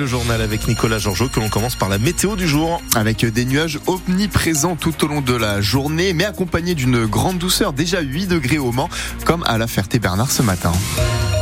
le journal avec Nicolas Georgeot que l'on commence par la météo du jour. Avec des nuages omniprésents tout au long de la journée, mais accompagnés d'une grande douceur, déjà 8 degrés au Mans, comme à la Ferté-Bernard ce matin.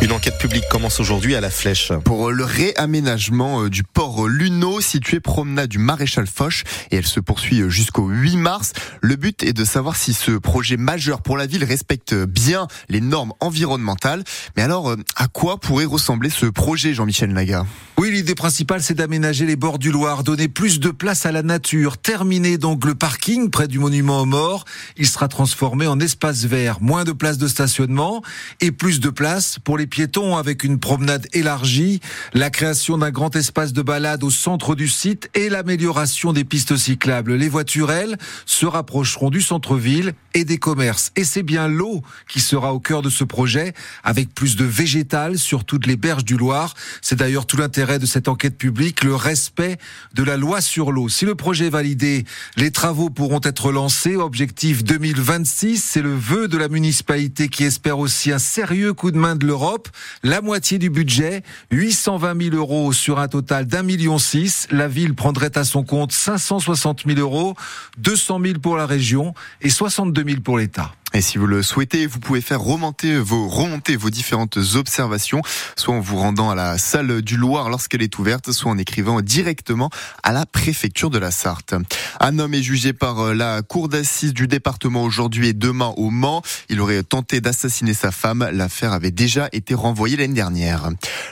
Une enquête publique commence aujourd'hui à la Flèche. Pour le réaménagement euh, du port Luno, situé promenade du Maréchal Foch, et elle se poursuit euh, jusqu'au 8 mars. Le but est de savoir si ce projet majeur pour la ville respecte bien les normes environnementales. Mais alors, euh, à quoi pourrait ressembler ce projet, Jean-Michel Naga Oui, l'idée principale, c'est d'aménager les bords du Loir, donner plus de place à la nature, terminer donc le parking près du monument aux morts. Il sera transformé en espace vert, moins de place de stationnement et plus de place pour les piétons avec une promenade élargie, la création d'un grand espace de balade au centre du site et l'amélioration des pistes cyclables. Les voitures, elles, se rapprocheront du centre-ville et des commerces. Et c'est bien l'eau qui sera au cœur de ce projet, avec plus de végétal sur toutes les berges du Loir. C'est d'ailleurs tout l'intérêt de cette enquête publique, le respect de la loi sur l'eau. Si le projet est validé, les travaux pourront être lancés. Objectif 2026, c'est le vœu de la municipalité qui espère aussi un sérieux coup de main de l'Europe. La moitié du budget, 820 000 euros sur un total d'un million six. La ville prendrait à son compte 560 000 euros, 200 000 pour la région et 62 000 pour l'État. Et si vous le souhaitez, vous pouvez faire remonter vos, remonter vos différentes observations, soit en vous rendant à la salle du Loir lorsqu'elle est ouverte, soit en écrivant directement à la préfecture de la Sarthe. Un homme est jugé par euh, la cour d'assises du département aujourd'hui et demain au Mans. Il aurait tenté d'assassiner sa femme. L'affaire avait déjà été renvoyée l'année dernière.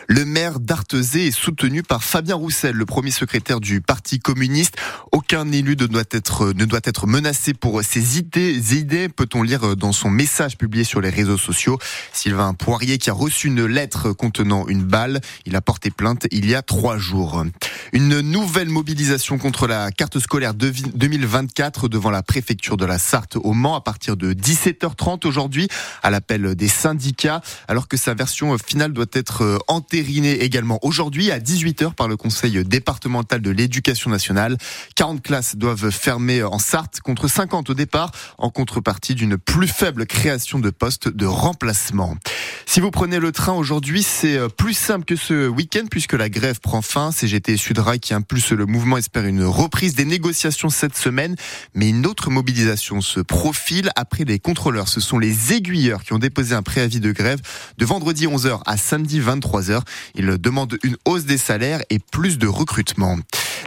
Le maire d'Artezé est soutenu par Fabien Roussel, le premier secrétaire du Parti communiste. Aucun élu ne doit être, ne doit être menacé pour ses idées, idées peut-on lire dans son message publié sur les réseaux sociaux. Sylvain Poirier qui a reçu une lettre contenant une balle. Il a porté plainte il y a trois jours. Une nouvelle mobilisation contre la carte scolaire 2024 devant la préfecture de la Sarthe au Mans à partir de 17h30 aujourd'hui à l'appel des syndicats alors que sa version finale doit être entérinée également aujourd'hui à 18h par le conseil départemental de l'éducation nationale. 40 classes doivent fermer en Sarthe contre 50 au départ en contrepartie d'une plus faible création de postes de remplacement. Si vous prenez le train aujourd'hui, c'est plus simple que ce week-end puisque la grève prend fin. CGT Sudrail qui impulse le mouvement espère une reprise des négociations cette semaine, mais une autre mobilisation se profile après les contrôleurs. Ce sont les aiguilleurs qui ont déposé un préavis de grève de vendredi 11h à samedi 23h. Ils demandent une hausse des salaires et plus de recrutement.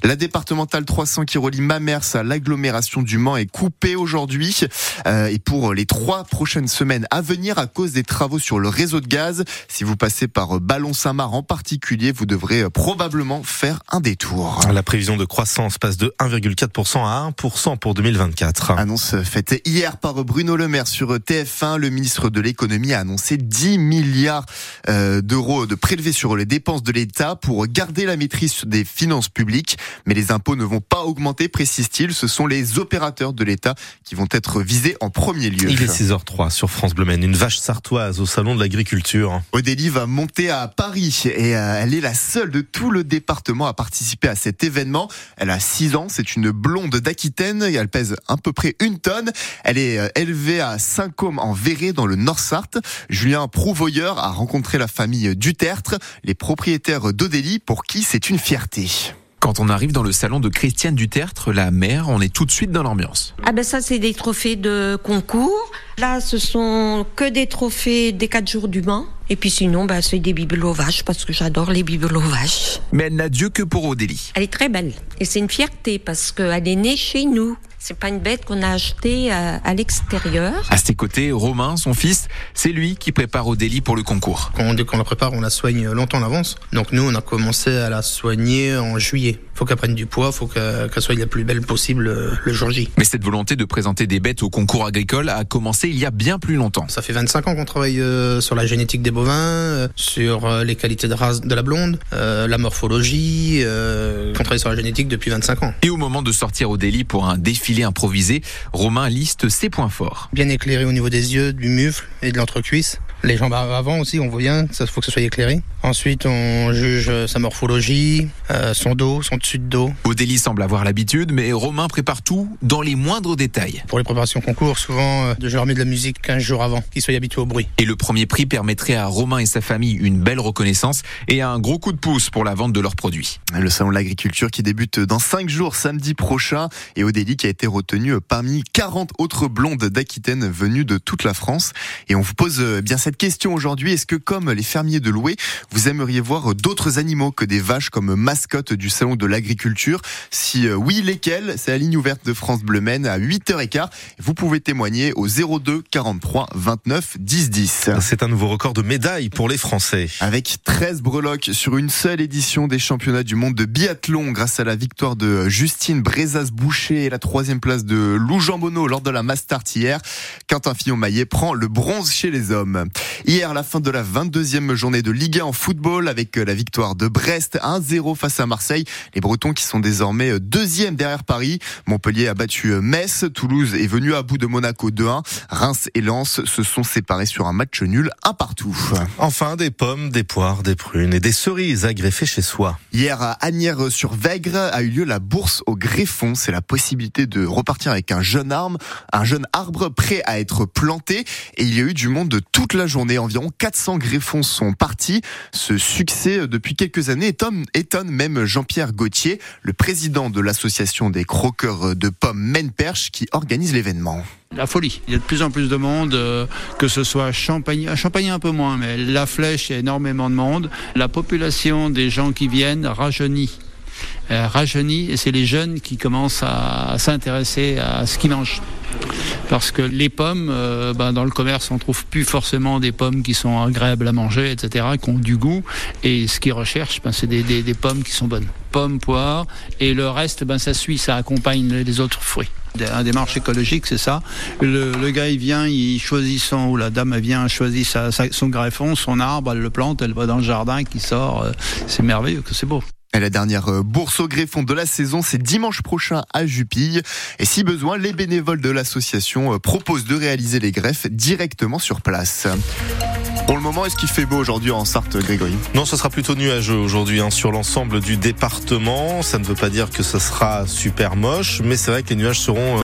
La départementale 300 qui relie Mamers à l'agglomération du Mans est coupée aujourd'hui euh, et pour les trois prochaines semaines à venir à cause des travaux sur le réseau de gaz. Si vous passez par Ballon-Saint-Marc en particulier, vous devrez probablement faire un détour. La prévision de croissance passe de 1,4% à 1% pour 2024. Annonce faite hier par Bruno Le Maire sur TF1. Le ministre de l'économie a annoncé 10 milliards euh, d'euros de prélevés sur les dépenses de l'État pour garder la maîtrise des finances publiques. Mais les impôts ne vont pas augmenter, précise-t-il. Ce sont les opérateurs de l'État qui vont être visés en premier lieu. Il est 6h03 sur France Bleu Maine. Une vache sartoise au salon de l'agriculture. Odélie va monter à Paris et euh, elle est la seule de tout le département à participer à cet événement. Elle a 6 ans, c'est une blonde d'Aquitaine et elle pèse à peu près une tonne. Elle est euh, élevée à Saint-Côme en Verré dans le Nord-Sarthe. Julien Prouvoyeur a rencontré la famille Dutertre, les propriétaires d'Odélie pour qui c'est une fierté. Quand on arrive dans le salon de Christiane Dutertre, la mère, on est tout de suite dans l'ambiance. Ah ben ça c'est des trophées de concours. Là ce sont que des trophées des 4 jours du Mans. Et puis sinon ben, c'est des bibelots vaches parce que j'adore les bibelots vaches. Mais elle n'a Dieu que pour Odélie. Elle est très belle et c'est une fierté parce qu'elle est née chez nous. C'est pas une bête qu'on a achetée à, à l'extérieur. À ses côtés, Romain, son fils, c'est lui qui prépare Odélie pour le concours. Quand, dès qu'on la prépare, on la soigne longtemps en avance. Donc nous, on a commencé à la soigner en juillet. Faut qu'elle prenne du poids, faut qu'elle soit la plus belle possible euh, le jour J. Mais cette volonté de présenter des bêtes au concours agricole a commencé il y a bien plus longtemps. Ça fait 25 ans qu'on travaille euh, sur la génétique des bovins, euh, sur euh, les qualités de race de la blonde, euh, la morphologie. Euh, on travaille sur la génétique depuis 25 ans. Et au moment de sortir Odélie pour un défilé improvisé, Romain liste ses points forts. Bien éclairé au niveau des yeux, du mufle et de l'entrecuisse. Les jambes avant aussi, on voit bien, ça faut que ce soit éclairé. Ensuite, on juge sa morphologie, euh, son dos, son dessus de dos. Odélie semble avoir l'habitude, mais Romain prépare tout dans les moindres détails. Pour les préparations concours, souvent, euh, je leur mets de la musique 15 jours avant, qu'ils soient habitués au bruit. Et le premier prix permettrait à Romain et sa famille une belle reconnaissance et un gros coup de pouce pour la vente de leurs produits. Le salon de l'agriculture qui débute dans 5 jours, samedi prochain, et Odélie qui a été retenue parmi 40 autres blondes d'Aquitaine venues de toute la France. Et on vous pose euh, bien cette question aujourd'hui. Est-ce que comme les fermiers de Loué, vous aimeriez voir d'autres animaux que des vaches comme mascotte du salon de l'agriculture? Si euh, oui, lesquels? C'est la ligne ouverte de France Bleu Maine à 8h15. Vous pouvez témoigner au 02 43 29 10 10. C'est un nouveau record de médailles pour les Français. Avec 13 breloques sur une seule édition des championnats du monde de biathlon grâce à la victoire de Justine Brezas-Boucher et la troisième place de Lou Jambonneau lors de la Mastart hier. Quentin Fillon-Maillet prend le bronze chez les hommes. Hier, la fin de la 22e journée de Ligue 1 en football avec la victoire de Brest 1-0 face à Marseille. Les Bretons qui sont désormais deuxième derrière Paris. Montpellier a battu Metz. Toulouse est venu à bout de Monaco 2-1. Reims et Lens se sont séparés sur un match nul un partout. Enfin, des pommes, des poires, des prunes et des cerises à greffer chez soi. Hier, à Agnières-sur-Vègre a eu lieu la bourse au greffon. C'est la possibilité de repartir avec un jeune arbre, un jeune arbre prêt à être planté. Et il y a eu du monde de toute la journée. Environ 400 greffons sont partis. Ce succès depuis quelques années étonne, même Jean-Pierre Gauthier, le président de l'association des croqueurs de pommes Maine-Perche qui organise l'événement. La folie. Il y a de plus en plus de monde, euh, que ce soit à Champagne, à Champagne un peu moins, mais la flèche, il y a énormément de monde. La population des gens qui viennent rajeunit. Euh, rajeunit et c'est les jeunes qui commencent à, s'intéresser à ce qu'ils mangent. Parce que les pommes, euh, ben, dans le commerce, on trouve plus forcément des pommes qui sont agréables à manger, etc., qui ont du goût. Et ce qu'ils recherchent, ben, c'est des, pommes qui sont bonnes. Pommes, poires, et le reste, ben, ça suit, ça accompagne les autres fruits. Un démarche écologique, c'est ça. Le, gars, il vient, il choisit son, ou la dame, elle vient, choisit son greffon, son arbre, elle le plante, elle va dans le jardin, qui sort. Euh, c'est merveilleux, c'est beau. La dernière bourse au greffon de la saison, c'est dimanche prochain à Jupille. Et si besoin, les bénévoles de l'association proposent de réaliser les greffes directement sur place. Pour le moment, est-ce qu'il fait beau aujourd'hui en Sarthe, Grégory? Non, ce sera plutôt nuageux aujourd'hui hein, sur l'ensemble du département. Ça ne veut pas dire que ce sera super moche, mais c'est vrai que les nuages seront